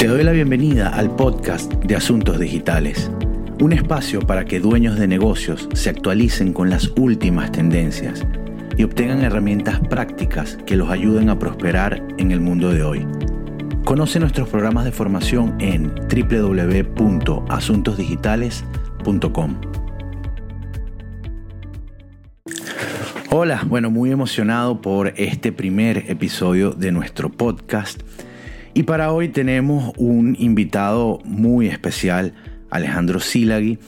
Te doy la bienvenida al podcast de Asuntos Digitales, un espacio para que dueños de negocios se actualicen con las últimas tendencias y obtengan herramientas prácticas que los ayuden a prosperar en el mundo de hoy. Conoce nuestros programas de formación en www.asuntosdigitales.com. Hola, bueno, muy emocionado por este primer episodio de nuestro podcast. Y para hoy tenemos un invitado muy especial, Alejandro Silagui,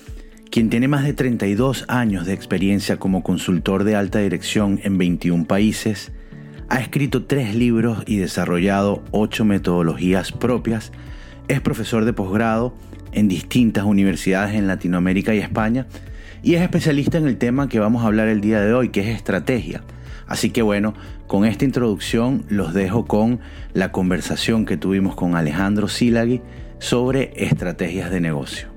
quien tiene más de 32 años de experiencia como consultor de alta dirección en 21 países, ha escrito tres libros y desarrollado ocho metodologías propias, es profesor de posgrado en distintas universidades en Latinoamérica y España y es especialista en el tema que vamos a hablar el día de hoy, que es estrategia. Así que bueno, con esta introducción los dejo con la conversación que tuvimos con Alejandro Silagui sobre estrategias de negocio.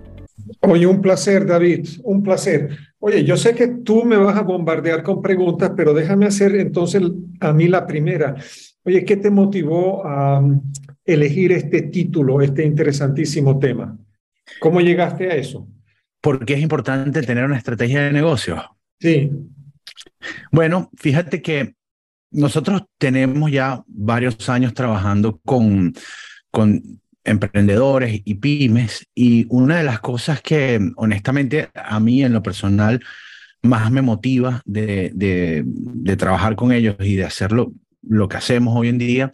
Oye, un placer, David, un placer. Oye, yo sé que tú me vas a bombardear con preguntas, pero déjame hacer entonces a mí la primera. Oye, ¿qué te motivó a um, elegir este título, este interesantísimo tema? ¿Cómo llegaste a eso? Porque es importante tener una estrategia de negocio. Sí. Bueno, fíjate que nosotros tenemos ya varios años trabajando con, con emprendedores y pymes y una de las cosas que honestamente a mí en lo personal más me motiva de, de, trabajar con ellos y de hacerlo lo que hacemos hoy en día,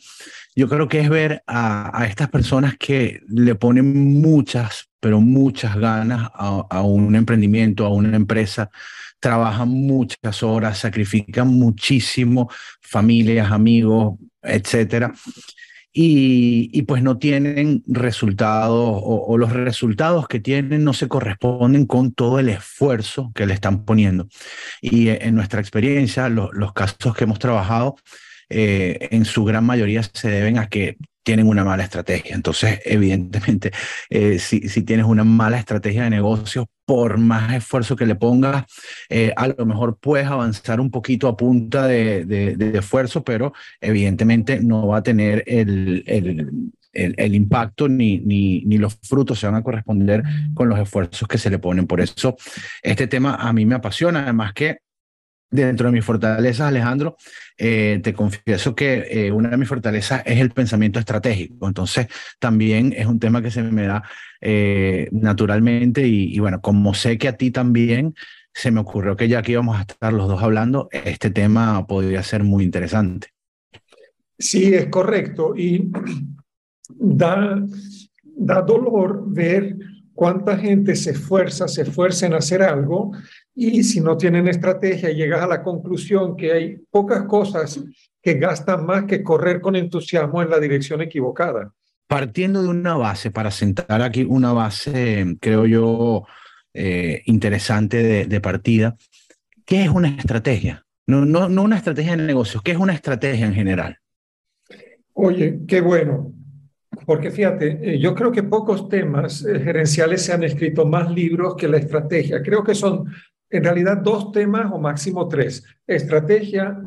yo creo que es ver a, estas personas que le ponen muchas, pero muchas ganas a un emprendimiento, a una empresa, trabajan muchas horas, sacrifican muchísimo, familias, amigos, etcétera. Y, pues no tienen resultados o, los resultados que tienen no se corresponden con todo el esfuerzo que le están poniendo. Y en nuestra experiencia, los casos que hemos trabajado, eh, en su gran mayoría se deben a que tienen una mala estrategia. Entonces, evidentemente, eh, si, tienes una mala estrategia de negocio, por más esfuerzo que le pongas, eh, a lo mejor puedes avanzar un poquito a punta de, esfuerzo, pero evidentemente no va a tener el, impacto ni, ni, los frutos se van a corresponder con los esfuerzos que se le ponen. Por eso, este tema a mí me apasiona, además que dentro de mis fortalezas, Alejandro, eh, te confieso que eh, una de mis fortalezas es el pensamiento estratégico. Entonces, también es un tema que se me da eh, naturalmente y, bueno, como sé que a ti también se me ocurrió que ya que íbamos a estar los dos hablando, este tema podría ser muy interesante. Sí, es correcto. Y da, da dolor ver cuánta gente se esfuerza, se esfuerza en hacer algo y si no tienen estrategia llegas a la conclusión que hay pocas cosas que gastan más que correr con entusiasmo en la dirección equivocada. Partiendo de una base, para sentar aquí una base, creo yo, eh, interesante de, de, partida, ¿qué es una estrategia? No, no, no una estrategia de negocios, ¿qué es una estrategia en general? Oye, qué bueno. Porque fíjate, eh, yo creo que pocos temas eh, gerenciales se han escrito más libros que la estrategia. Creo que son en realidad dos temas o máximo tres. Estrategia,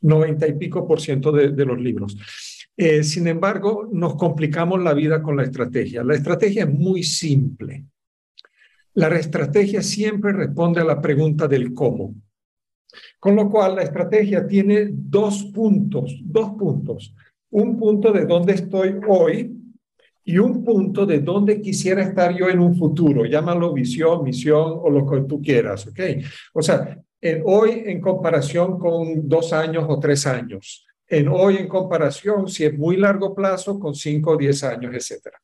90 y pico por ciento de, los libros. Eh, sin embargo, nos complicamos la vida con la estrategia. La estrategia es muy simple. La estrategia siempre responde a la pregunta del cómo. Con lo cual, la estrategia tiene dos puntos, dos puntos. Un punto de dónde estoy hoy y un punto de dónde quisiera estar yo en un futuro. Llámalo visión, misión o lo que tú quieras, ¿ok? O sea, en hoy en comparación con dos años o tres años. En hoy en comparación, si es muy largo plazo, con cinco o diez años, etcétera.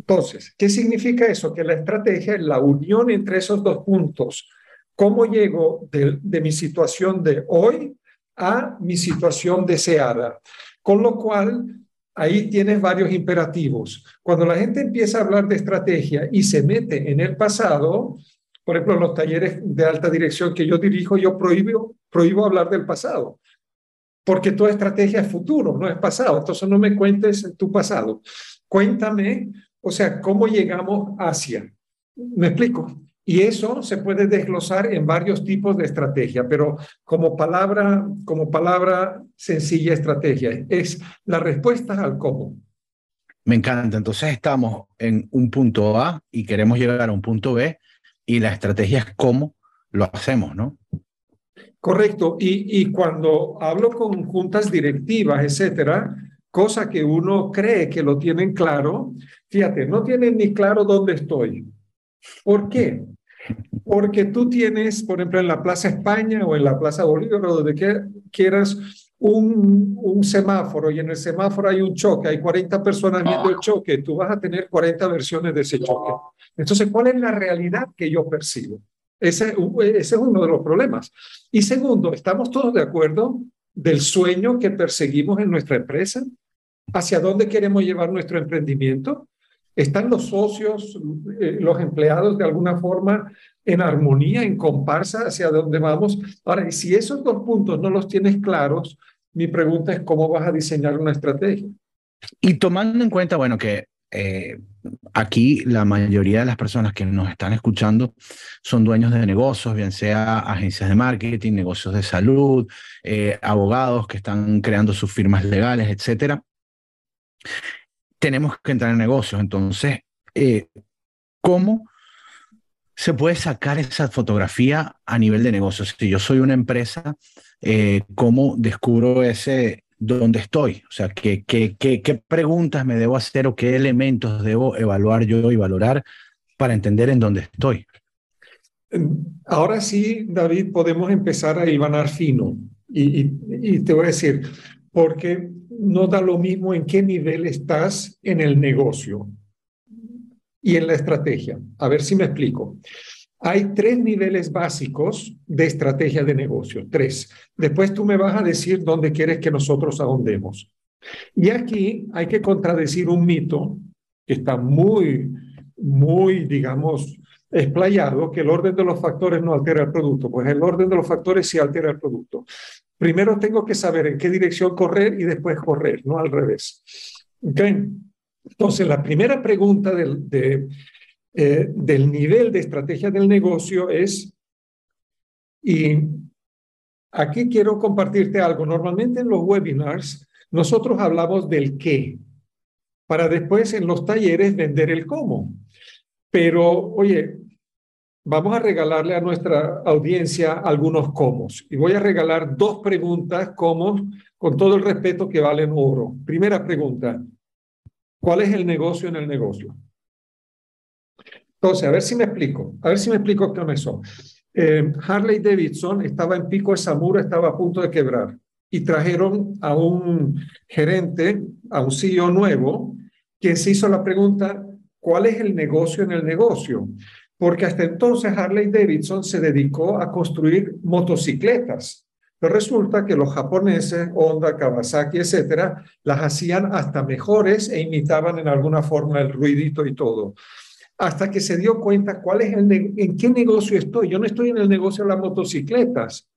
Entonces, ¿qué significa eso? Que la estrategia es la unión entre esos dos puntos. ¿Cómo llego de, de mi situación de hoy a mi situación deseada? Con lo cual, ahí tienes varios imperativos. Cuando la gente empieza a hablar de estrategia y se mete en el pasado, por ejemplo, en los talleres de alta dirección que yo dirijo, yo prohíbo, prohíbo hablar del pasado, porque toda estrategia es futuro, no es pasado. Entonces no me cuentes tu pasado. Cuéntame, o sea, cómo llegamos hacia. ¿Me explico? Y eso se puede desglosar en varios tipos de estrategia, pero como palabra, como palabra sencilla estrategia, es la respuesta al cómo. Me encanta. Entonces estamos en un punto A y queremos llegar a un punto B y la estrategia es cómo lo hacemos, ¿no? Correcto. Y, y cuando hablo con juntas directivas, etcétera, cosa que uno cree que lo tienen claro, fíjate, no tienen ni claro dónde estoy. ¿Por qué? Porque tú tienes, por ejemplo, en la Plaza España o en la Plaza Bolívar o donde quieras un, semáforo y en el semáforo hay un choque, hay 40 personas viendo el choque, tú vas a tener 40 versiones de ese choque. Entonces, ¿cuál es la realidad que yo percibo? Ese, ese es uno de los problemas. Y segundo, ¿estamos todos de acuerdo del sueño que perseguimos en nuestra empresa? ¿Hacia dónde queremos llevar nuestro emprendimiento? ¿Están los socios, eh, los empleados de alguna forma en armonía, en comparsa hacia dónde vamos? Ahora, si esos dos puntos no los tienes claros, mi pregunta es cómo vas a diseñar una estrategia. Y tomando en cuenta, bueno, que eh, aquí la mayoría de las personas que nos están escuchando son dueños de negocios, bien sea agencias de marketing, negocios de salud, eh, abogados que están creando sus firmas legales, etcétera tenemos que entrar en negocios. Entonces, eh, ¿cómo se puede sacar esa fotografía a nivel de negocios? Si yo soy una empresa, eh, ¿cómo descubro ese dónde estoy? O sea, ¿qué, qué, qué, preguntas me debo hacer o qué elementos debo evaluar yo y valorar para entender en dónde estoy? Ahora sí, David, podemos empezar a ibanar fino. Y, y, y, te voy a decir, porque no da lo mismo en qué nivel estás en el negocio y en la estrategia. A ver si me explico. Hay tres niveles básicos de estrategia de negocio, tres. Después tú me vas a decir dónde quieres que nosotros ahondemos. Y aquí hay que contradecir un mito que está muy, muy, digamos, explayado, que el orden de los factores no altera el producto. Pues el orden de los factores sí altera el producto. Primero tengo que saber en qué dirección correr y después correr, no al revés. ¿Okay? Entonces, la primera pregunta del, de, eh, del nivel de estrategia del negocio es, y aquí quiero compartirte algo. Normalmente en los webinars nosotros hablamos del qué, para después en los talleres vender el cómo. Pero, oye, vamos a regalarle a nuestra audiencia algunos cómo. Y voy a regalar dos preguntas cómo, con todo el respeto que valen oro. Primera pregunta, ¿cuál es el negocio en el negocio? Entonces, a ver si me explico, a ver si me explico con eso. Eh, Harley Davidson estaba en pico de Samura, estaba a punto de quebrar y trajeron a un gerente, a un CEO nuevo, quien se hizo la pregunta, ¿cuál es el negocio en el negocio? Porque hasta entonces Harley Davidson se dedicó a construir motocicletas. Pero resulta que los japoneses, Honda, Kawasaki, etcétera, las hacían hasta mejores e imitaban en alguna forma el ruidito y todo. Hasta que se dio cuenta cuál es en qué negocio estoy. Yo no estoy en el negocio de las motocicletas.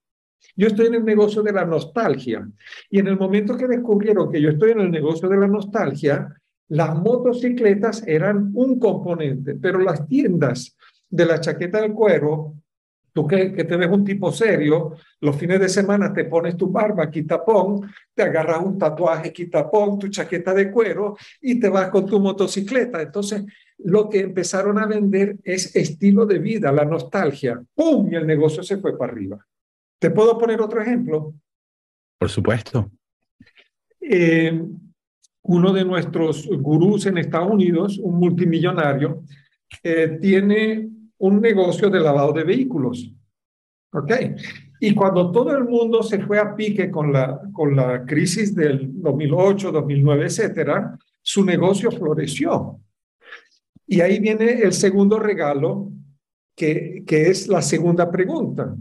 Yo estoy en el negocio de la nostalgia. Y en el momento que descubrieron que yo estoy en el negocio de la nostalgia, las motocicletas eran un componente, pero las tiendas de la chaqueta del cuero, tú que, que, te ves un tipo serio, los fines de semana te pones tu barba, quitapón, te agarras un tatuaje, quitapón, tu chaqueta de cuero y te vas con tu motocicleta. Entonces, lo que empezaron a vender es estilo de vida, la nostalgia. ¡Pum! Y el negocio se fue para arriba. ¿Te puedo poner otro ejemplo? Por supuesto. Eh, uno de nuestros gurús en Estados Unidos, un multimillonario, eh, tiene un negocio de lavado de vehículos. ¿Ok? Y cuando todo el mundo se fue a pique con la, con la crisis del 2008, 2009, etcétera, su negocio floreció. Y ahí viene el segundo regalo, que, que es la segunda pregunta.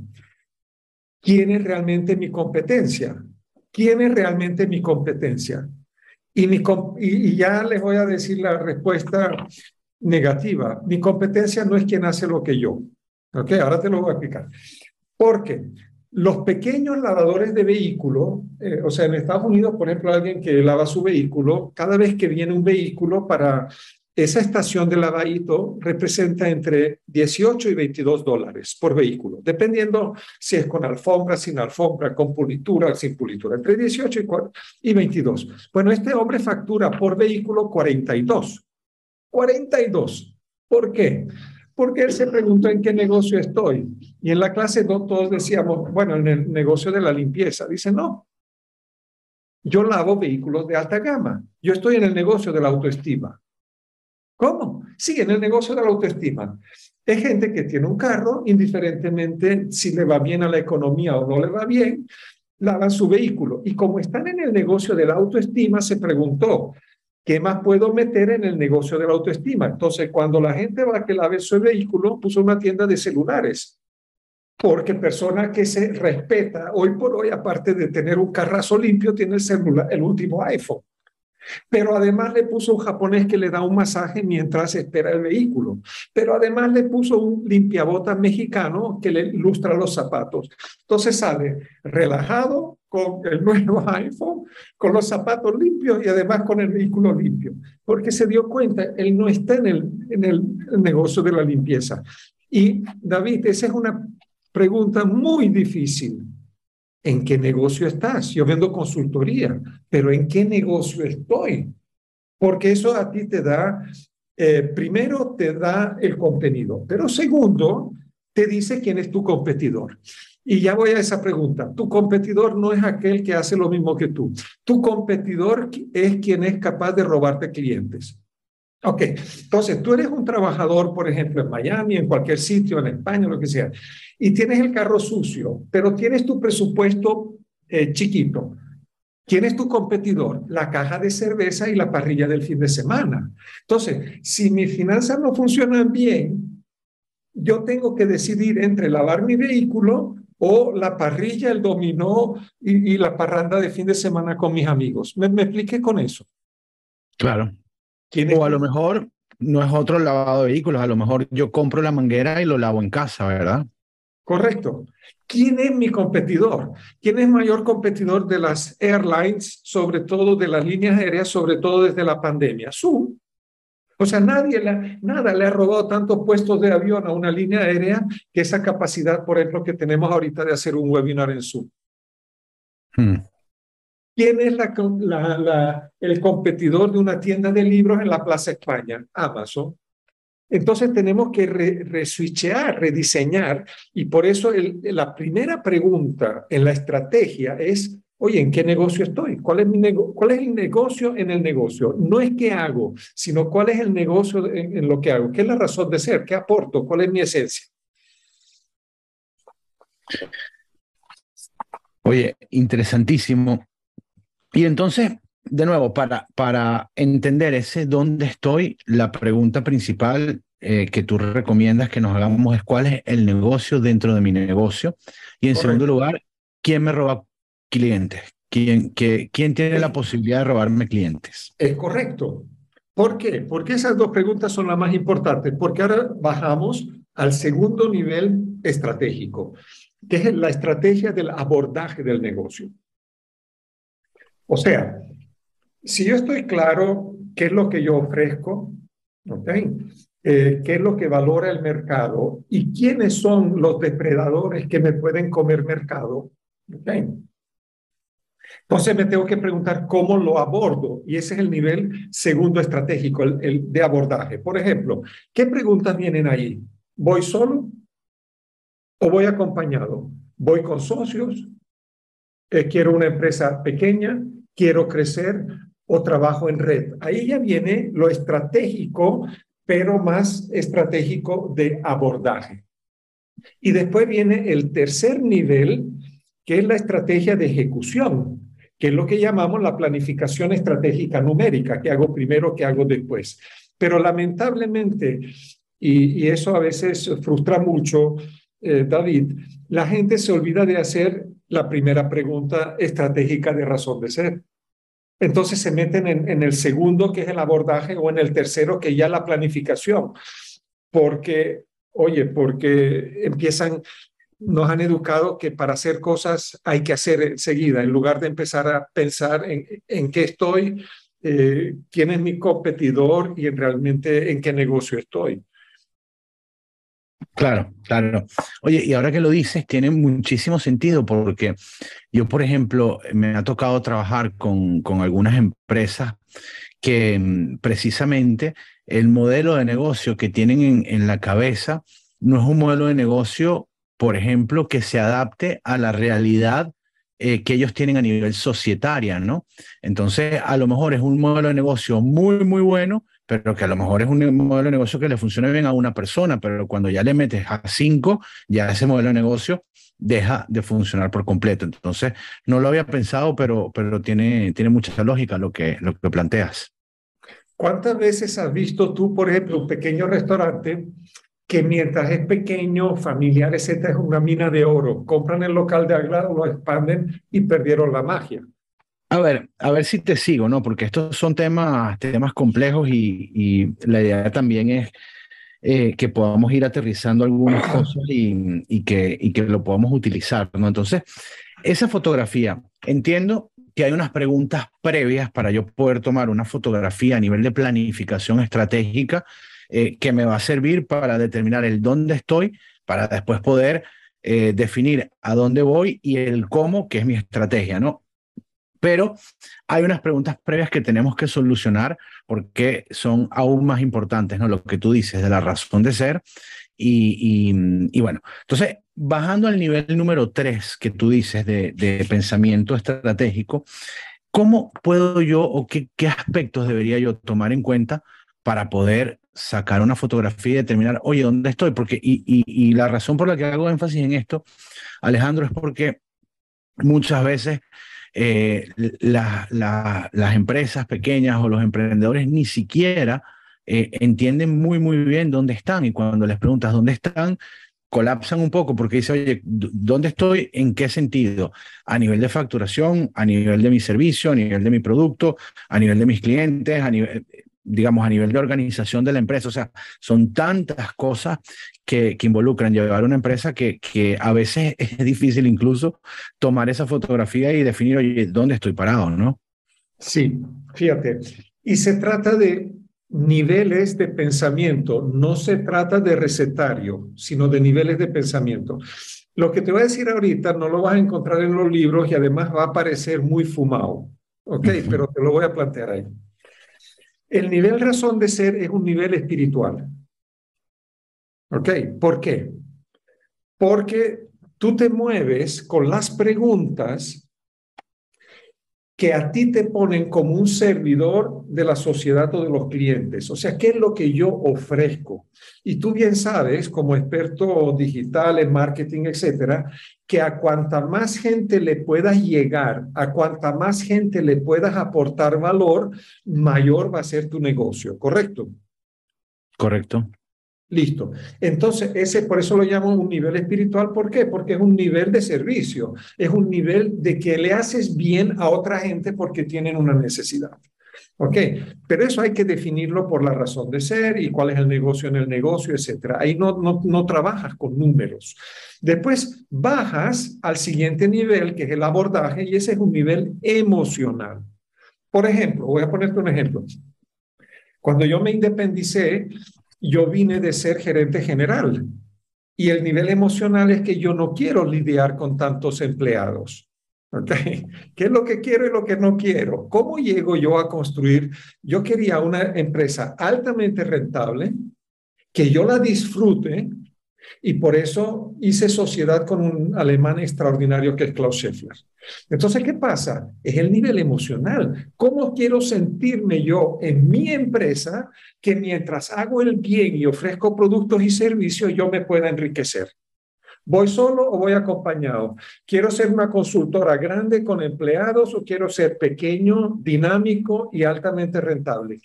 ¿Quién es realmente mi competencia? ¿Quién es realmente mi competencia? Y, mi, y, ya les voy a decir la respuesta negativa. Mi competencia no es quien hace lo que yo. ¿Ok? Ahora te lo voy a explicar. Porque los pequeños lavadores de vehículo, eh, o sea, en Estados Unidos, por ejemplo, alguien que lava su vehículo, cada vez que viene un vehículo para esa estación de lavadito representa entre 18 y 22 dólares por vehículo, dependiendo si es con alfombra, sin alfombra, con pulitura, sin pulitura, entre 18 y 22. Bueno, este hombre factura por vehículo 42. 42. ¿Por qué? Porque él se preguntó en qué negocio estoy. Y en la clase todos decíamos, bueno, en el negocio de la limpieza. Dice, no, yo lavo vehículos de alta gama. Yo estoy en el negocio de la autoestima. ¿Cómo? Sí, en el negocio de la autoestima. Es gente que tiene un carro, indiferentemente si le va bien a la economía o no le va bien, lavan su vehículo. Y como están en el negocio de la autoestima, se preguntó, ¿qué más puedo meter en el negocio de la autoestima? Entonces, cuando la gente va a que lave su vehículo, puso una tienda de celulares. Porque persona que se respeta, hoy por hoy, aparte de tener un carrazo limpio, tiene el celular, el último iPhone. Pero además le puso un japonés que le da un masaje mientras espera el vehículo. Pero además le puso un limpiabotas mexicano que le ilustra los zapatos. Entonces sale relajado con el nuevo iPhone, con los zapatos limpios y además con el vehículo limpio. Porque se dio cuenta, él no está en el, en el negocio de la limpieza. Y David, esa es una pregunta muy difícil ¿En qué negocio estás? Yo vendo consultoría, pero ¿en qué negocio estoy? Porque eso a ti te da, eh, primero te da el contenido, pero segundo, te dice quién es tu competidor. Y ya voy a esa pregunta. Tu competidor no es aquel que hace lo mismo que tú. Tu competidor es quien es capaz de robarte clientes. Ok, entonces tú eres un trabajador, por ejemplo, en Miami, en cualquier sitio, en España, lo que sea, y tienes el carro sucio, pero tienes tu presupuesto eh, chiquito. ¿Quién es tu competidor? La caja de cerveza y la parrilla del fin de semana. Entonces, si mis finanzas no funcionan bien, yo tengo que decidir entre lavar mi vehículo o la parrilla, el dominó y, la parranda de fin de semana con mis amigos. ¿Me, me expliqué con eso? Claro. O a lo mejor no es otro lavado de vehículos, a lo mejor yo compro la manguera y lo lavo en casa, ¿verdad? Correcto. ¿Quién es mi competidor? ¿Quién es mayor competidor de las airlines, sobre todo de las líneas aéreas, sobre todo desde la pandemia? Zoom. O sea, nadie nada le ha robado tantos puestos de avión a una línea aérea que esa capacidad, por ejemplo, que tenemos ahorita de hacer un webinar en Zoom. Hmm. ¿Quién es el competidor de una tienda de libros en la Plaza España? Amazon. Entonces tenemos que reswitchear, rediseñar, y por eso la primera pregunta en la estrategia es, oye, ¿en qué negocio estoy? ¿Cuál es, mi ¿Cuál es el negocio en el negocio? No es qué hago, sino cuál es el negocio en, lo que hago, qué es la razón de ser, qué aporto, cuál es mi esencia. Oye, interesantísimo. Y entonces, de nuevo, para, para entender ese dónde estoy, la pregunta principal eh, que tú recomiendas que nos hagamos es cuál es el negocio dentro de mi negocio. Y en segundo lugar, ¿quién me roba clientes? ¿Quién, que, ¿Quién tiene la posibilidad de robarme clientes? Es correcto. ¿Por qué? Porque esas dos preguntas son las más importantes. Porque ahora bajamos al segundo nivel estratégico, que es la estrategia del abordaje del negocio. O sea, si yo estoy claro qué es lo que yo ofrezco, eh, qué es lo que valora el mercado y quiénes son los depredadores que me pueden comer mercado, Entonces me tengo que preguntar cómo lo abordo y ese es el nivel segundo estratégico, el, de abordaje. Por ejemplo, ¿qué preguntas vienen ahí? ¿Voy solo o voy acompañado? ¿Voy con socios? Eh, ¿Quiero una empresa pequeña? ¿Quiero crecer? o trabajo en red. Ahí ya viene lo estratégico, pero más estratégico de abordaje. Y después viene el tercer nivel, que es la estrategia de ejecución, que es lo que llamamos la planificación estratégica numérica, que hago primero, que hago después. Pero lamentablemente, y, eso a veces frustra mucho, eh, David, la gente se olvida de hacer la primera pregunta estratégica de razón de ser entonces se meten en, el segundo, que es el abordaje, o en el tercero, que ya la planificación. Porque, oye, porque empiezan, nos han educado que para hacer cosas hay que hacer enseguida, en lugar de empezar a pensar en, qué estoy, eh, quién es mi competidor y realmente en qué negocio estoy. Claro, claro. Oye, y ahora que lo dices, tiene muchísimo sentido porque yo, por ejemplo, me ha tocado trabajar con, con algunas empresas que mm, precisamente el modelo de negocio que tienen en, en la cabeza no es un modelo de negocio, por ejemplo, que se adapte a la realidad eh, que ellos tienen a nivel societaria, ¿no? Entonces, a lo mejor es un modelo de negocio muy, muy bueno, pero que a lo mejor es un modelo de negocio que le funciona bien a una persona, pero cuando ya le metes a cinco, ya ese modelo de negocio deja de funcionar por completo. Entonces, no lo había pensado, pero, pero tiene, tiene mucha lógica lo que, lo que planteas. ¿Cuántas veces has visto tú, por ejemplo, un pequeño restaurante que mientras es pequeño, familiar, etcétera, es una mina de oro. Compran el local de al lo expanden y perdieron la magia. A ver, a ver si te sigo, ¿no? Porque estos son temas, temas complejos y, y la idea también es eh, que podamos ir aterrizando algunas cosas y, y, que, y que lo podamos utilizar, ¿no? Entonces, esa fotografía, entiendo que hay unas preguntas previas para yo poder tomar una fotografía a nivel de planificación estratégica eh, que me va a servir para determinar el dónde estoy, para después poder eh, definir a dónde voy y el cómo, que es mi estrategia, ¿no? Pero hay unas preguntas previas que tenemos que solucionar porque son aún más importantes, ¿no? Lo que tú dices de la razón de ser. Y, y, bueno, entonces, bajando al nivel número tres que tú dices de, de pensamiento estratégico, ¿cómo puedo yo o qué, qué aspectos debería yo tomar en cuenta para poder sacar una fotografía y determinar, oye, ¿dónde estoy? Porque, y, y, la razón por la que hago énfasis en esto, Alejandro, es porque muchas veces eh, las empresas pequeñas o los emprendedores ni siquiera eh, entienden muy, muy bien dónde están y cuando les preguntas dónde están, colapsan un poco porque dice, oye, ¿dónde estoy? ¿En qué sentido? A nivel de facturación, a nivel de mi servicio, a nivel de mi producto, a nivel de mis clientes, a nivel, digamos, a nivel de organización de la empresa. O sea, son tantas cosas que, que involucran llevar una empresa que, que a veces es difícil incluso tomar esa fotografía y definir, oye, ¿dónde estoy parado? ¿No? Sí, fíjate. Y se trata de niveles de pensamiento, no se trata de recetario, sino de niveles de pensamiento. Lo que te voy a decir ahorita no lo vas a encontrar en los libros y además va a parecer muy fumado, ¿ok? Pero te lo voy a plantear ahí. El nivel razón de ser es un nivel espiritual. ¿Ok? ¿Por qué? Porque tú te mueves con las preguntas que a ti te ponen como un servidor de la sociedad o de los clientes. O sea, ¿qué es lo que yo ofrezco? Y tú bien sabes, como experto digital en marketing, etcétera, que a cuanta más gente le puedas llegar, a cuanta más gente le puedas aportar valor, mayor va a ser tu negocio, ¿correcto? Correcto. Listo. Entonces, ese por eso lo llamo un nivel espiritual. ¿Por qué? Porque es un nivel de servicio, es un nivel de que le haces bien a otra gente porque tienen una necesidad. ¿Ok? Pero eso hay que definirlo por la razón de ser y cuál es el negocio en el negocio, etcétera. Ahí no, no, no trabajas con números. Después bajas al siguiente nivel, que es el abordaje, y ese es un nivel emocional. Por ejemplo, voy a ponerte un ejemplo. Cuando yo me independicé, yo vine de ser gerente general y el nivel emocional es que yo no quiero lidiar con tantos empleados. ¿Okay? ¿Qué es lo que quiero y lo que no quiero? ¿Cómo llego yo a construir? Yo quería una empresa altamente rentable, que yo la disfrute y por eso hice sociedad con un alemán extraordinario que es Klaus Scheffler. Entonces, ¿qué pasa? Es el nivel emocional. ¿Cómo quiero sentirme yo en mi empresa que mientras hago el bien y ofrezco productos y servicios, yo me pueda enriquecer? ¿Voy solo o voy acompañado? ¿Quiero ser una consultora grande con empleados o quiero ser pequeño, dinámico y altamente rentable?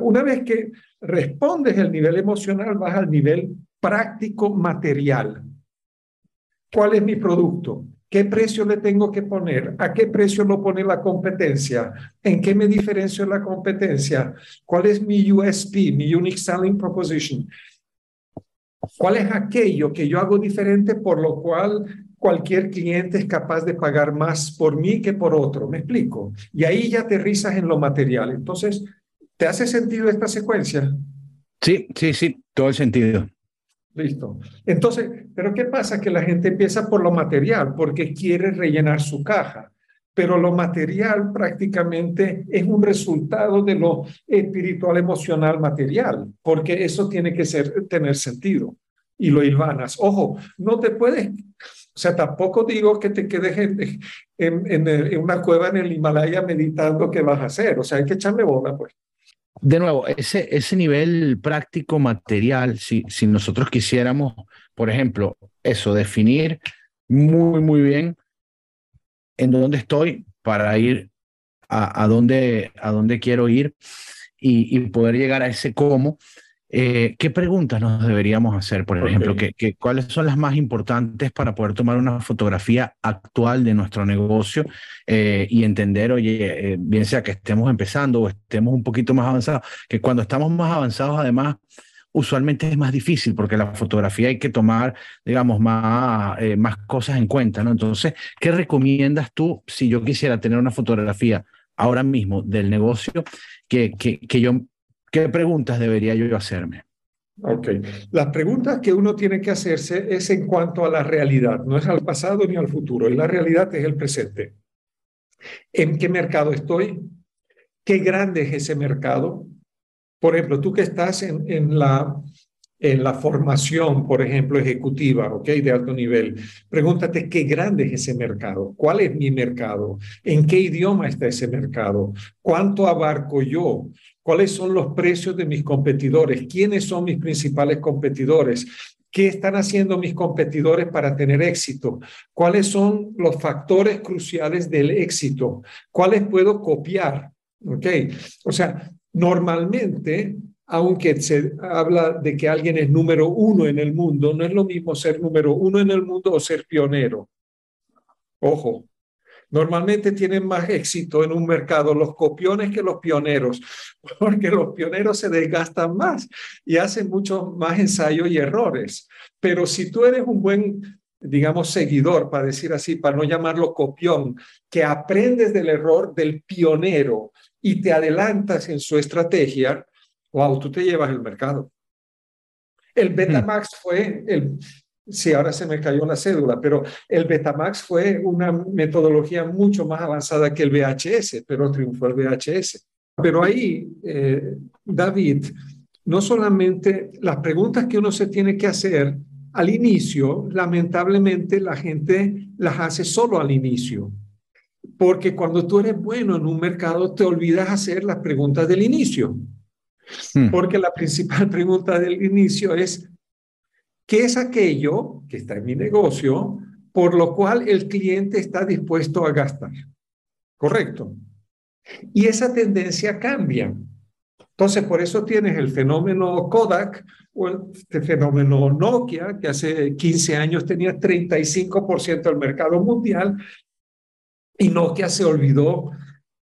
Una vez que respondes el nivel emocional, vas al nivel práctico material. ¿Cuál es mi producto? ¿Qué precio le tengo que poner? ¿A qué precio lo pone la competencia? ¿En qué me diferencio la competencia? ¿Cuál es mi USP, mi Unique Selling Proposition? ¿Cuál es aquello que yo hago diferente por lo cual cualquier cliente es capaz de pagar más por mí que por otro. ¿Me explico? Y ahí ya aterrizas en lo material. Entonces, ¿te hace sentido esta secuencia? Sí, sí, sí, todo el sentido. Listo. Entonces, ¿pero qué pasa? Que la gente empieza por lo material porque quiere rellenar su caja, pero lo material prácticamente es un resultado de lo espiritual, emocional, material, porque eso tiene que ser, tener sentido y lo hilvanas. Ojo, no te puedes o sea, tampoco digo que te quedes en, en, una cueva en el Himalaya meditando qué vas a hacer. O sea, hay que echarle bola, pues. De nuevo, ese, ese nivel práctico material, si, si nosotros quisiéramos, por ejemplo, eso, definir muy, muy bien en dónde estoy para ir a, a, dónde, a dónde quiero ir y, y poder llegar a ese cómo, eh, ¿Qué preguntas nos deberíamos hacer, por ejemplo? cuáles son las más importantes para poder tomar una fotografía actual de nuestro negocio eh, y entender, oye, eh, bien sea que estemos empezando o estemos un poquito más avanzados, que cuando estamos más avanzados, además, usualmente es más difícil porque la fotografía hay que tomar, digamos, más, más cosas en cuenta, ¿no? Entonces, ¿qué recomiendas tú si yo quisiera tener una fotografía ahora mismo del negocio que, que, que yo ¿Qué preguntas debería yo hacerme? Ok. Las preguntas que uno tiene que hacerse es en cuanto a la realidad, no es al pasado ni al futuro, y la realidad es el presente. ¿En qué mercado estoy? ¿Qué grande es ese mercado? Por ejemplo, tú que estás en, la, en la formación, por ejemplo, ejecutiva, ¿ok? De alto nivel, pregúntate qué grande es ese mercado, cuál es mi mercado, en qué idioma está ese mercado, cuánto abarco yo, cuáles son los precios de mis competidores, quiénes son mis principales competidores, qué están haciendo mis competidores para tener éxito, cuáles son los factores cruciales del éxito, cuáles puedo copiar. O sea, normalmente, aunque se habla de que alguien es número uno en el mundo, no es lo mismo ser número uno en el mundo o ser pionero. Ojo, Normalmente tienen más éxito en un mercado los copiones que los pioneros, porque los pioneros se desgastan más y hacen muchos más ensayos y errores. Pero si tú eres un buen, digamos, seguidor, para decir así, para no llamarlo copión, que aprendes del error del pionero y te adelantas en su estrategia, wow, tú te llevas el mercado. El Betamax fue el, Sí, ahora se me cayó la cédula, pero el Betamax fue una metodología mucho más avanzada que el VHS, pero triunfó el VHS. Pero ahí, eh, David, no solamente las preguntas que uno se tiene que hacer al inicio, lamentablemente la gente las hace solo al inicio. Porque cuando tú eres bueno en un mercado, te olvidas hacer las preguntas del inicio. Hmm. Porque la principal pregunta del inicio es, ¿Qué es aquello que está en mi negocio por lo cual el cliente está dispuesto a gastar? Correcto. Y esa tendencia cambia. Entonces, por eso tienes el fenómeno Kodak o el este fenómeno Nokia, que hace 15 años tenía 35% del mercado mundial, y Nokia se olvidó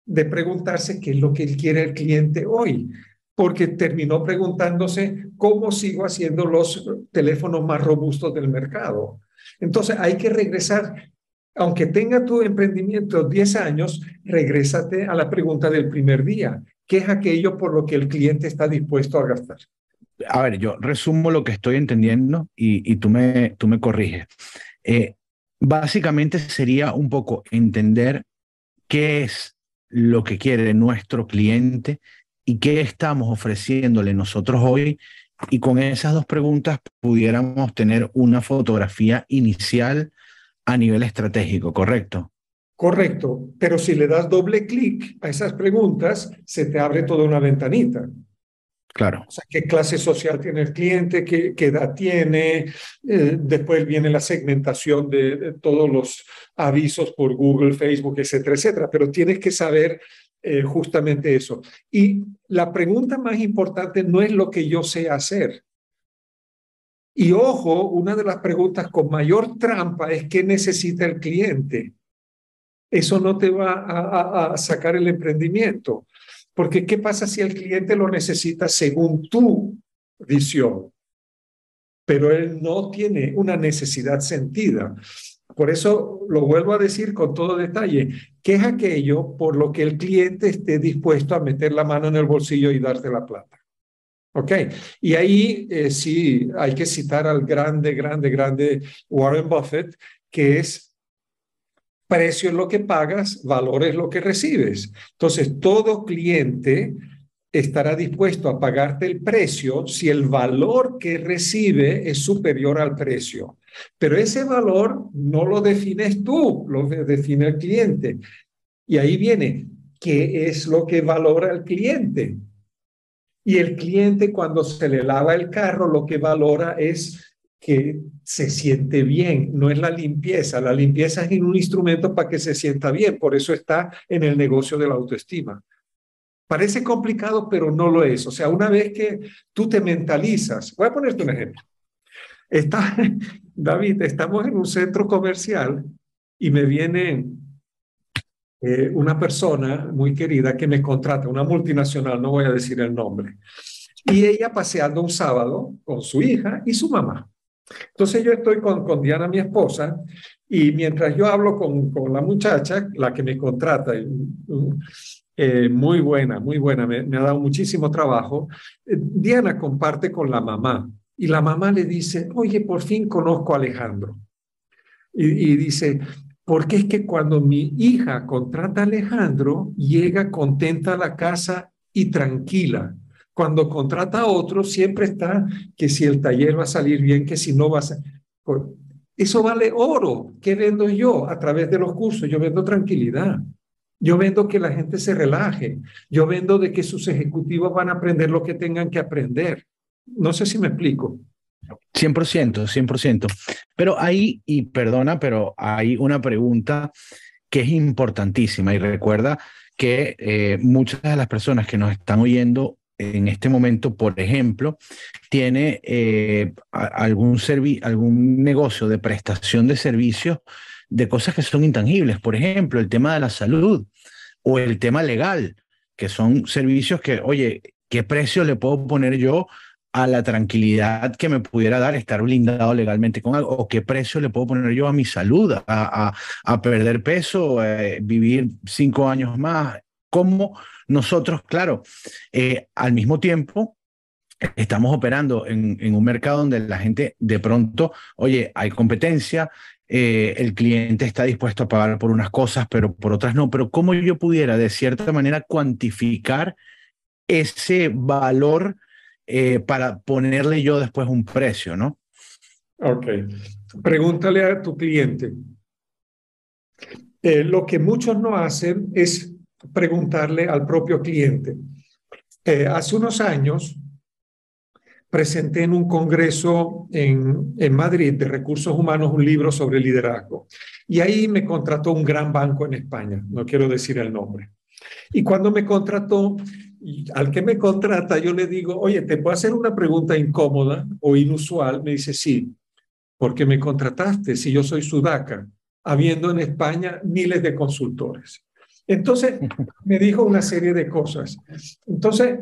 de preguntarse qué es lo que quiere el cliente hoy porque terminó preguntándose cómo sigo haciendo los teléfonos más robustos del mercado. Entonces hay que regresar, aunque tenga tu emprendimiento 10 años, regrésate a la pregunta del primer día. ¿Qué es aquello por lo que el cliente está dispuesto a gastar? A ver, yo resumo lo que estoy entendiendo y, tú, me, tú me corriges. Eh, básicamente sería un poco entender qué es lo que quiere nuestro cliente y qué estamos ofreciéndole nosotros hoy. Y con esas dos preguntas pudiéramos tener una fotografía inicial a nivel estratégico, ¿correcto? Correcto, pero si le das doble clic a esas preguntas, se te abre toda una ventanita. Claro. O sea, qué clase social tiene el cliente, qué, qué edad tiene, eh, después viene la segmentación de, de, todos los avisos por Google, Facebook, etcétera, etcétera, pero tienes que saber eh, justamente eso. Y la pregunta más importante no es lo que yo sé hacer. Y ojo, una de las preguntas con mayor trampa es qué necesita el cliente. Eso no te va a, a sacar el emprendimiento. Porque ¿qué pasa si el cliente lo necesita según tu visión? Pero él no tiene una necesidad sentida. Por eso lo vuelvo a decir con todo detalle, ¿qué es aquello por lo que el cliente esté dispuesto a meter la mano en el bolsillo y darte la plata? ¿Ok? Y ahí eh, sí hay que citar al grande, grande, grande Warren Buffett, que es precio es lo que pagas, valor es lo que recibes. Entonces, todo cliente estará dispuesto a pagarte el precio si el valor que recibe es superior al precio. Pero ese valor no lo defines tú, lo define el cliente. Y ahí viene, ¿qué es lo que valora el cliente? Y el cliente cuando se le lava el carro, lo que valora es que se siente bien, no es la limpieza. La limpieza es un instrumento para que se sienta bien, por eso está en el negocio de la autoestima. Parece complicado, pero no lo es. O sea, una vez que tú te mentalizas, voy a ponerte un ejemplo. Está, David, estamos en un centro comercial y me viene eh, una persona muy querida que me contrata, una multinacional, no voy a decir el nombre, y ella paseando un sábado con su hija y su mamá. Entonces yo estoy con, con Diana, mi esposa, y mientras yo hablo con, con la muchacha, la que me contrata, eh, muy buena, muy buena, me, ha dado muchísimo trabajo. Eh, Diana comparte con la mamá y la mamá le dice, oye, por fin conozco a Alejandro. Y, y dice, porque es que cuando mi hija contrata a Alejandro, llega contenta a la casa y tranquila. Cuando contrata a otro, siempre está que si el taller va a salir bien, que si no va a salir. Eso vale oro. ¿Qué vendo yo a través de los cursos? Yo vendo tranquilidad. Yo vendo que la gente se relaje. Yo vendo de que sus ejecutivos van a aprender lo que tengan que aprender. No sé si me explico. 100%, 100%. Pero ahí, y perdona, pero hay una pregunta que es importantísima y recuerda que eh, muchas de las personas que nos están oyendo en este momento, por ejemplo, tiene eh, algún, algún negocio de prestación de servicios de cosas que son intangibles, por ejemplo, el tema de la salud o el tema legal, que son servicios que, oye, ¿qué precio le puedo poner yo a la tranquilidad que me pudiera dar estar blindado legalmente con algo? ¿O qué precio le puedo poner yo a mi salud, a, a, perder peso, eh, vivir cinco años más? ¿Cómo nosotros, claro, eh, al mismo tiempo, estamos operando en, en, un mercado donde la gente de pronto, oye, hay competencia, eh, el cliente está dispuesto a pagar por unas cosas, pero por otras no. Pero ¿cómo yo pudiera de cierta manera cuantificar ese valor eh, para ponerle yo después un precio, no? Ok. Pregúntale a tu cliente. Eh, lo que muchos no hacen es preguntarle al propio cliente. hace unos años, presenté en un congreso en, en, Madrid de recursos humanos un libro sobre liderazgo. Y ahí me contrató un gran banco en España, no quiero decir el nombre. Y cuando me contrató, al que me contrata, yo le digo, oye, ¿te puedo hacer una pregunta incómoda o inusual? Me dice, sí, ¿por qué me contrataste si yo soy sudaca, habiendo en España miles de consultores? Entonces, me dijo una serie de cosas. Entonces,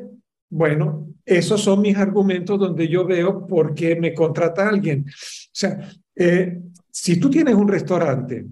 bueno, esos son mis argumentos donde yo veo por qué me contrata alguien. O sea, eh, si tú tienes un restaurante,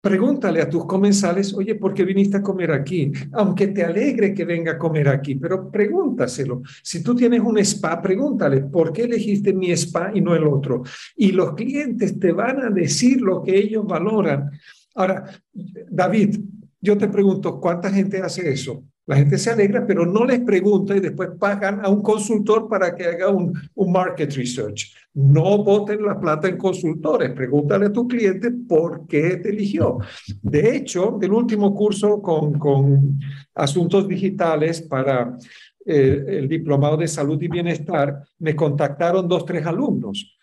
pregúntale a tus comensales, oye, ¿por qué viniste a comer aquí? Aunque te alegre que venga a comer aquí, pero pregúntaselo. Si tú tienes un spa, pregúntale, ¿por qué elegiste mi spa y no el otro? Y los clientes te van a decir lo que ellos valoran. Ahora, David, yo te pregunto, ¿cuánta gente hace eso? La gente se alegra, pero no les pregunta y después pagan a un consultor para que haga un, un market research. No voten la plata en consultores. Pregúntale a tu cliente por qué te eligió. De hecho, del último curso con, con asuntos digitales para eh, el diplomado de salud y bienestar, me contactaron dos, tres alumnos.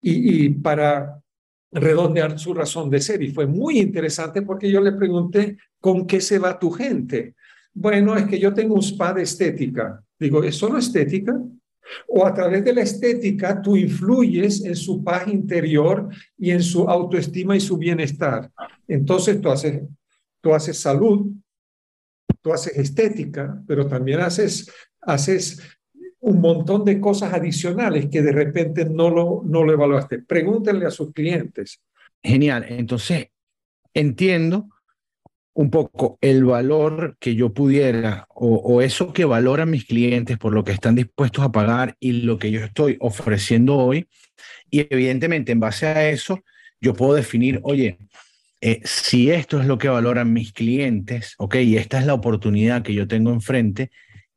Y, y para redondear su razón de ser. Y fue muy interesante porque yo le pregunté, ¿con qué se va tu gente? Bueno, es que yo tengo un spa de estética. Digo, ¿es solo estética? O a través de la estética tú influyes en su paz interior y en su autoestima y su bienestar. Entonces tú haces, tú haces salud, tú haces estética, pero también haces, haces un montón de cosas adicionales que de repente no lo, no lo evaluaste. Pregúntenle a sus clientes. Genial. Entonces, entiendo un poco el valor que yo pudiera o, eso que valoran mis clientes por lo que están dispuestos a pagar y lo que yo estoy ofreciendo hoy. Y evidentemente en base a eso, yo puedo definir, oye, eh, si esto es lo que valoran mis clientes, ok, y esta es la oportunidad que yo tengo enfrente,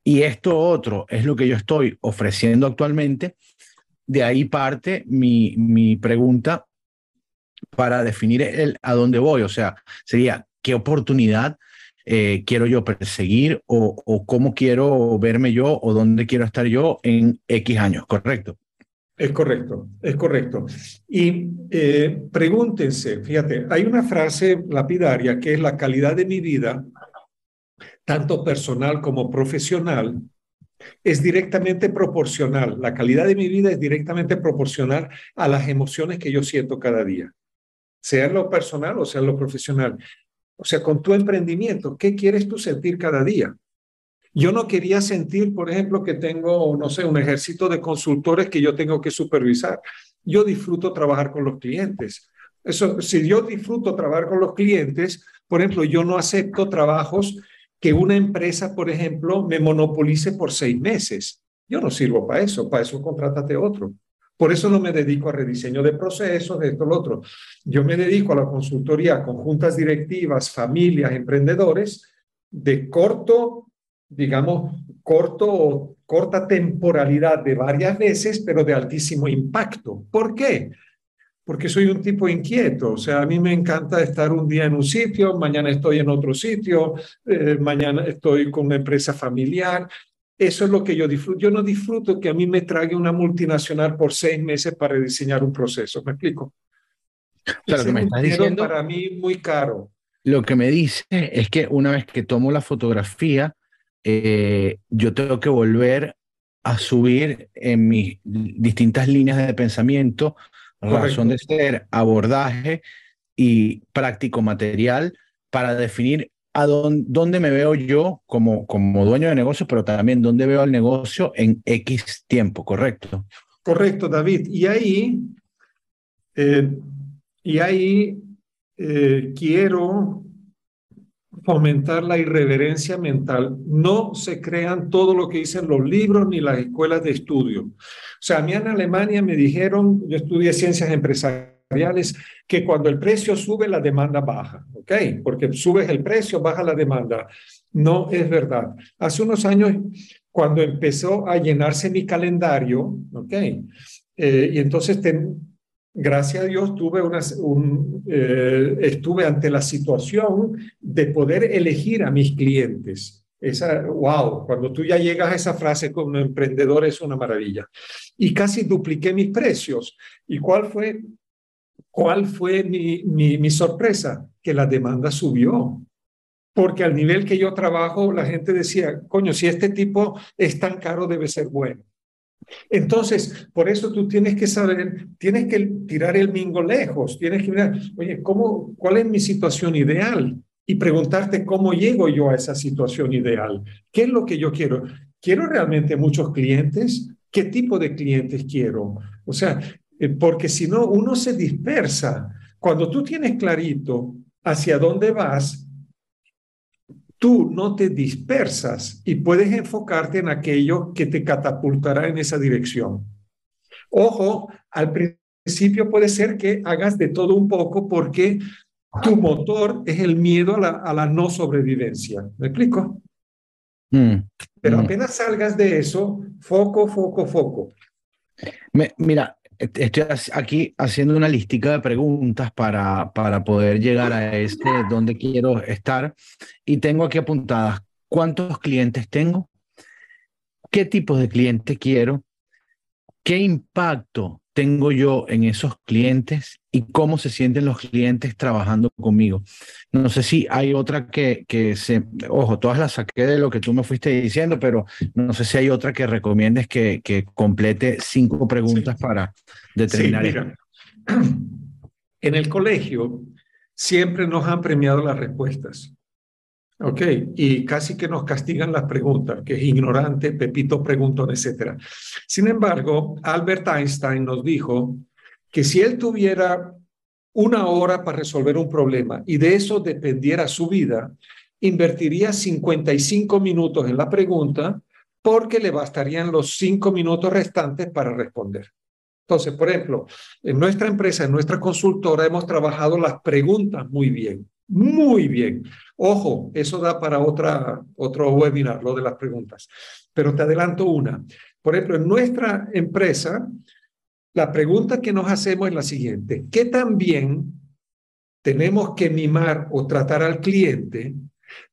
y esto otro es lo que yo estoy ofreciendo actualmente, de ahí parte mi, mi pregunta para definir el, a dónde voy. O sea, sería, ¿qué oportunidad eh, quiero yo perseguir o, o, cómo quiero verme yo o dónde quiero estar yo en X años, ¿correcto? Es correcto, es correcto. Y eh, pregúntense, fíjate, hay una frase lapidaria que es la calidad de mi vida, tanto personal como profesional, es directamente proporcional. La calidad de mi vida es directamente proporcional a las emociones que yo siento cada día, sea en lo personal o sea en lo profesional. O sea, con tu emprendimiento, ¿qué quieres tú sentir cada día? Yo no quería sentir, por ejemplo, que tengo, no sé, un ejército de consultores que yo tengo que supervisar. Yo disfruto trabajar con los clientes. Eso, si yo disfruto trabajar con los clientes, por ejemplo, yo no acepto trabajos que una empresa, por ejemplo, me monopolice por seis meses. Yo no sirvo para eso, para eso contrátate otro. Por eso no me dedico a rediseño de procesos, de esto, lo otro. Yo me dedico a la consultoría con juntas directivas, familias, emprendedores de corto digamos, corto o corta temporalidad de varias veces, pero de altísimo impacto. ¿Por qué? Porque soy un tipo inquieto, o sea, a mí me encanta estar un día en un sitio, mañana estoy en otro sitio, eh, mañana estoy con una empresa familiar. Eso es lo que yo disfruto. Yo no disfruto que a mí me trague una multinacional por seis meses para diseñar un proceso. ¿Me explico? Claro, me estás diciendo para mí muy caro. Lo que me dice es que una vez que tomo la fotografía, eh, yo tengo que volver a subir en mis distintas líneas de pensamiento, razón de ser, abordaje y práctico material para definir a dónde, me veo yo como, como dueño de negocio, pero también dónde veo el negocio en X tiempo, ¿correcto? Correcto, David. Y ahí, eh, y ahí eh, quiero fomentar la irreverencia mental. No se crean todo lo que dicen los libros ni las escuelas de estudio. O sea, a mí en Alemania me dijeron, yo estudié ciencias empresariales, que cuando el precio sube, la demanda baja, ¿ok? Porque subes el precio, baja la demanda. No es verdad. Hace unos años, cuando empezó a llenarse mi calendario, ¿ok? Eh, y entonces gracias a Dios tuve una, un, eh, estuve ante la situación de poder elegir a mis clientes. Esa, wow, cuando tú ya llegas a esa frase como emprendedor es una maravilla. Y casi dupliqué mis precios. ¿Y cuál fue, cuál fue mi, mi, sorpresa? Que la demanda subió. Porque al nivel que yo trabajo, la gente decía, coño, si este tipo es tan caro, debe ser bueno. Entonces, por eso tú tienes que saber, tienes que tirar el mingo lejos, tienes que mirar, oye, ¿cómo, ¿cuál es mi situación ideal? Y preguntarte cómo llego yo a esa situación ideal. ¿Qué es lo que yo quiero? ¿Quiero realmente muchos clientes? ¿Qué tipo de clientes quiero? O sea, porque si no, uno se dispersa. Cuando tú tienes clarito hacia dónde vas, tú no te dispersas y puedes enfocarte en aquello que te catapultará en esa dirección. Ojo, al principio puede ser que hagas de todo un poco porque tu motor es el miedo a la, no sobrevivencia. ¿Me explico? Mm, Pero mm. apenas salgas de eso, foco, foco, foco. mira, Estoy aquí haciendo una listica de preguntas para, para poder llegar a este donde quiero estar. Y tengo aquí apuntadas cuántos clientes tengo, qué tipo de cliente quiero, qué impacto tengo yo en esos clientes y cómo se sienten los clientes trabajando conmigo. No sé si hay otra que, que se, ojo, todas las saqué de lo que tú me fuiste diciendo, pero no sé si hay otra que recomiendes que, que complete cinco preguntas para determinar. En el colegio siempre nos han premiado las respuestas. Ok, y casi que nos castigan las preguntas, que es ignorante, Pepito preguntón, etc. Sin embargo, Albert Einstein nos dijo que si él tuviera una hora para resolver un problema y de eso dependiera su vida, invertiría 55 minutos en la pregunta porque le bastarían los cinco minutos restantes para responder. Entonces, por ejemplo, en nuestra empresa, en nuestra consultora, hemos trabajado las preguntas muy bien, muy bien. Ojo, eso da para otra, otro webinar, lo de las preguntas. Pero te adelanto una. Por ejemplo, en nuestra empresa, la pregunta que nos hacemos es la siguiente. ¿Qué tan bien tenemos que mimar o tratar al cliente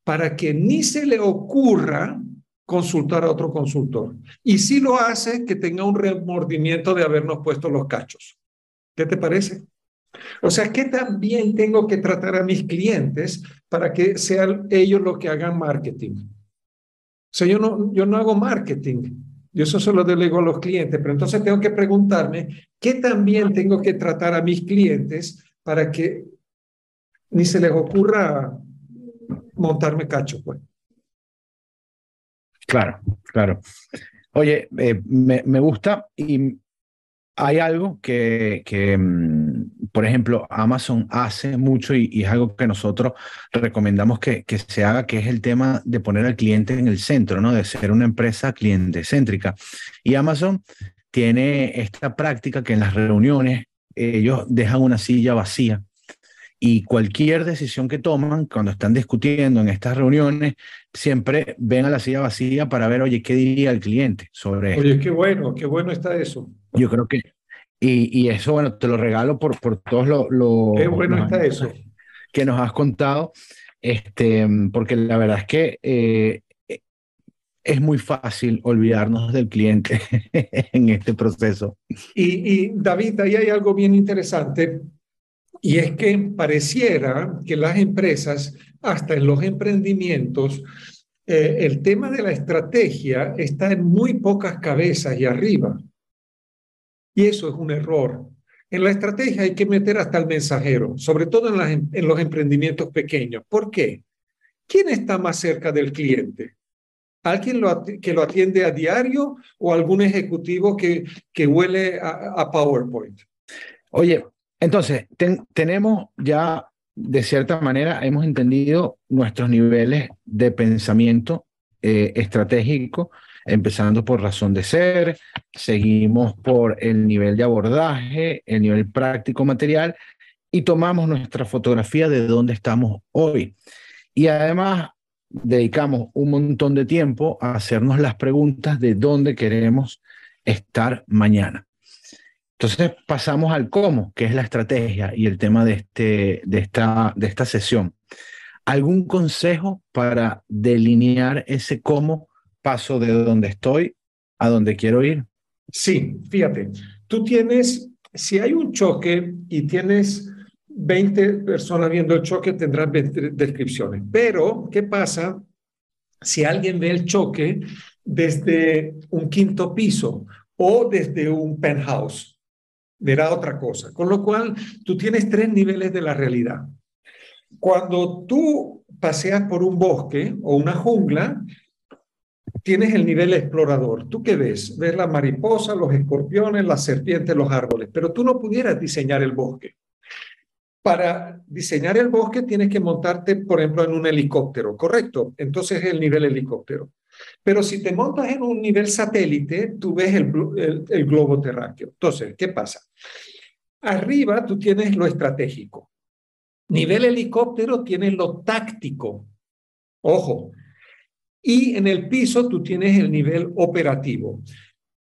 para que ni se le ocurra consultar a otro consultor. Y si lo hace, que tenga un remordimiento de habernos puesto los cachos. ¿Qué te parece? O sea, ¿qué también tengo que tratar a mis clientes para que sean ellos los que hagan marketing? O sea, yo no, yo no hago marketing. Yo eso se lo delego a los clientes, pero entonces tengo que preguntarme qué también tengo que tratar a mis clientes para que ni se les ocurra montarme cacho, pues. Claro, claro. Oye, eh, me, me, gusta y hay algo que, que, mm, por ejemplo, Amazon hace mucho y, y es algo que nosotros recomendamos que, que, se haga, que es el tema de poner al cliente en el centro, ¿no? De ser una empresa cliente céntrica. Y Amazon tiene esta práctica que en las reuniones ellos dejan una silla vacía y cualquier decisión que toman cuando están discutiendo en estas reuniones, siempre ven a la silla vacía para ver, oye, ¿qué diría el cliente sobre Oye, qué bueno, qué bueno está eso. Yo creo que, y, y eso, bueno, te lo regalo por, por todos los... Lo, qué bueno está eso. Que nos has contado, este, porque la verdad es que eh, es muy fácil olvidarnos del cliente en este proceso. Y, y David, ahí hay algo bien interesante y es que pareciera que las empresas, hasta en los emprendimientos, eh, el tema de la estrategia está en muy pocas cabezas y arriba. Y eso es un error. En la estrategia hay que meter hasta el mensajero, sobre todo en, em, los emprendimientos pequeños. ¿Por qué? ¿Quién está más cerca del cliente? ¿Alguien que lo atiende a diario o algún ejecutivo que, que huele a, a PowerPoint? Oye, entonces, tenemos ya, de cierta manera, hemos entendido nuestros niveles de pensamiento eh, estratégico, empezando por razón de ser, seguimos por el nivel de abordaje, el nivel práctico material, y tomamos nuestra fotografía de dónde estamos hoy. Y además dedicamos un montón de tiempo a hacernos las preguntas de dónde queremos estar mañana. Entonces pasamos al cómo, que es la estrategia y el tema de, este, de, esta, de esta sesión. ¿Algún consejo para delinear ese cómo paso de donde estoy a donde quiero ir? Sí, fíjate, tú tienes, si hay un choque y tienes 20 personas viendo el choque, tendrán 20 descripciones. Pero, ¿qué pasa si alguien ve el choque desde un quinto piso o desde un penthouse? verá otra cosa. Con lo cual, tú tienes tres niveles de la realidad. Cuando tú paseas por un bosque o una jungla, tienes el nivel explorador. ¿Tú qué ves? Ves la mariposa, los escorpiones, las serpientes, los árboles, pero tú no pudieras diseñar el bosque. Para diseñar el bosque tienes que montarte, por ejemplo, en un helicóptero, ¿correcto? Entonces es el nivel helicóptero. Pero si te montas en un nivel satélite, tú ves el, el, globo terráqueo. Entonces, ¿qué pasa? Arriba tú tienes lo estratégico. Nivel helicóptero tienes lo táctico. Ojo. Y en el piso tú tienes el nivel operativo.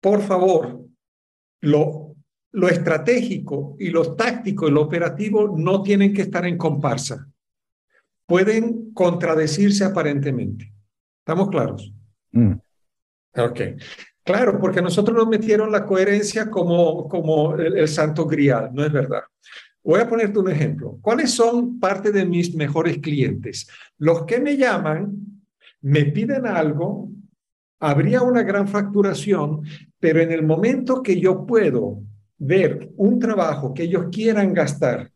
Por favor, lo, lo estratégico y lo táctico y lo operativo no tienen que estar en comparsa. Pueden contradecirse aparentemente. ¿Estamos claros? Mm. Ok. Claro, porque nosotros nos metieron la coherencia como, como el, santo grial, no es verdad. Voy a ponerte un ejemplo. ¿Cuáles son parte de mis mejores clientes? Los que me llaman, me piden algo, habría una gran facturación, pero en el momento que yo puedo ver un trabajo que ellos quieran gastar,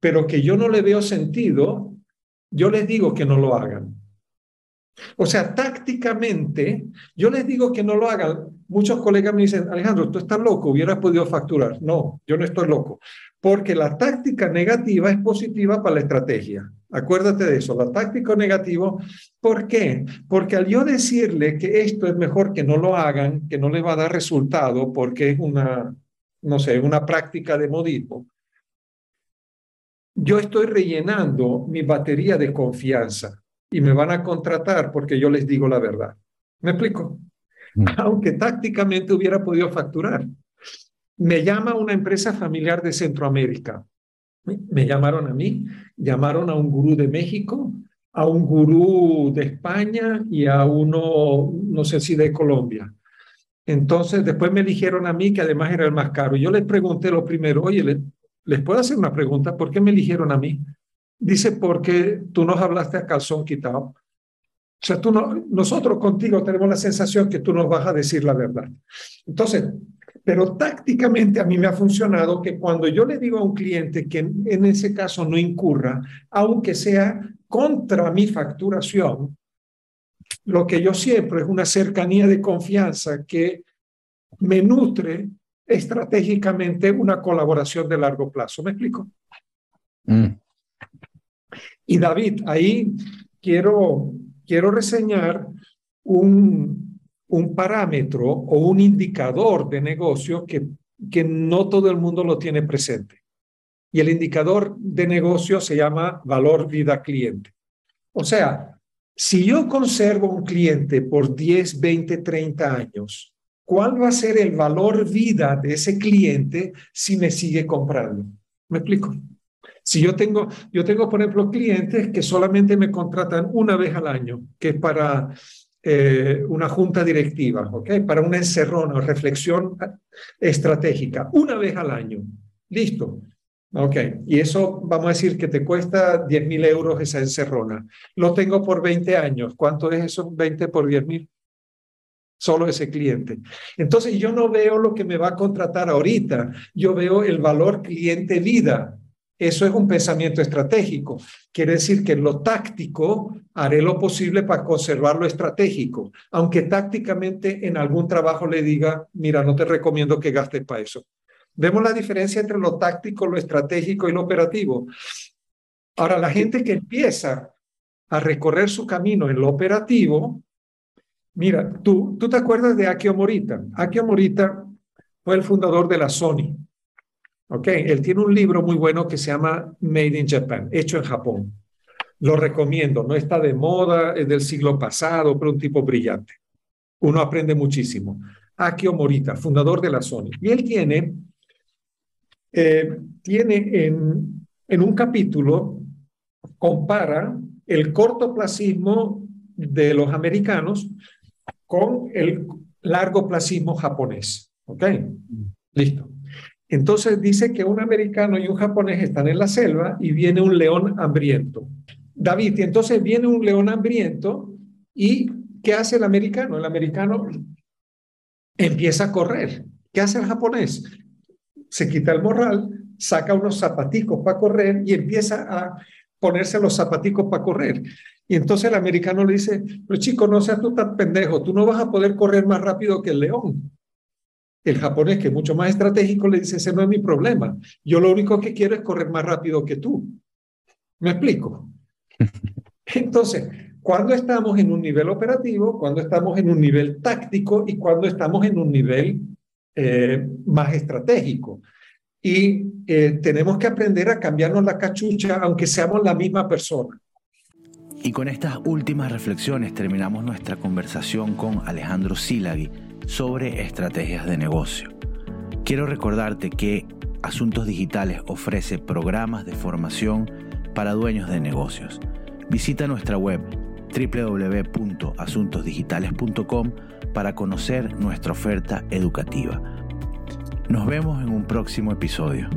pero que yo no le veo sentido, yo les digo que no lo hagan. O sea, tácticamente, yo les digo que no lo hagan. Muchos colegas me dicen, Alejandro, tú estás loco, hubieras podido facturar. No, yo no estoy loco, porque la táctica negativa es positiva para la estrategia. Acuérdate de eso, la táctica negativa. ¿Por qué? Porque al yo decirle que esto es mejor que no lo hagan, que no le va a dar resultado, porque es una, no sé, una práctica de modismo, yo estoy rellenando mi batería de confianza y me van a contratar porque yo les digo la verdad. ¿Me explico? Mm. Aunque tácticamente hubiera podido facturar. Me llama una empresa familiar de Centroamérica. Me llamaron a mí, llamaron a un gurú de México, a un gurú de España y a uno, no sé si de Colombia. Entonces, después me dijeron a mí que además era el más caro. Yo les pregunté lo primero, oye, ¿les puedo hacer una pregunta? ¿Por qué me eligieron a mí? Dice, porque tú nos hablaste a calzón quitado. O sea, tú no, nosotros contigo tenemos la sensación que tú nos vas a decir la verdad. Entonces, pero tácticamente a mí me ha funcionado que cuando yo le digo a un cliente que en ese caso no incurra, aunque sea contra mi facturación, lo que yo siempre es una cercanía de confianza que me nutre estratégicamente una colaboración de largo plazo. ¿Me explico? Mm. Y David, ahí quiero, quiero reseñar un, un parámetro o un indicador de negocio que, que no todo el mundo lo tiene presente. Y el indicador de negocio se llama valor vida cliente. O sea, si yo conservo un cliente por 10, 20, 30 años, ¿cuál va a ser el valor vida de ese cliente si me sigue comprando? ¿Me explico? Si yo tengo, yo tengo, por ejemplo, clientes que solamente me contratan una vez al año, que es para eh, una junta directiva, ¿ok? Para una encerrona reflexión estratégica, una vez al año. Listo. Ok, y eso vamos a decir que te cuesta 10 mil euros esa encerrona. Lo tengo por 20 años. ¿Cuánto es eso? 20 por 10 mil. Solo ese cliente. Entonces yo no veo lo que me va a contratar ahorita. Yo veo el valor cliente vida. Eso es un pensamiento estratégico. Quiere decir que en lo táctico haré lo posible para conservar lo estratégico, aunque tácticamente en algún trabajo le diga, mira, no te recomiendo que gastes para eso. Vemos la diferencia entre lo táctico, lo estratégico y lo operativo. Ahora, la gente que empieza a recorrer su camino en lo operativo, mira, tú, tú te acuerdas de Akio Morita. Akio Morita fue el fundador de la Sony. ¿Ok? Él tiene un libro muy bueno que se llama Made in Japan, hecho en Japón. Lo recomiendo, no está de moda, es del siglo pasado, pero un tipo brillante. Uno aprende muchísimo. Akio Morita, fundador de la Sony. Y él tiene, eh, tiene en, en un capítulo, compara el cortoplacismo de los americanos con el largo placismo japonés. ¿Ok? Listo. Entonces dice que un americano y un japonés están en la selva y viene un león hambriento. David, y entonces viene un león hambriento y ¿qué hace el americano? El americano empieza a correr. ¿Qué hace el japonés? Se quita el morral, saca unos zapaticos para correr y empieza a ponerse los zapaticos para correr. Y entonces el americano le dice, pero chico, no seas tú tan pendejo, tú no vas a poder correr más rápido que el león. El japonés, que es mucho más estratégico, le dice, ese no es mi problema. Yo lo único que quiero es correr más rápido que tú. ¿Me explico? Entonces, cuando estamos en un nivel operativo, cuando estamos en un nivel táctico y cuando estamos en un nivel eh, más estratégico. Y eh, tenemos que aprender a cambiarnos la cachucha, aunque seamos la misma persona. Y con estas últimas reflexiones terminamos nuestra conversación con Alejandro Silagui sobre estrategias de negocio. Quiero recordarte que Asuntos Digitales ofrece programas de formación para dueños de negocios. Visita nuestra web www.asuntosdigitales.com para conocer nuestra oferta educativa. Nos vemos en un próximo episodio.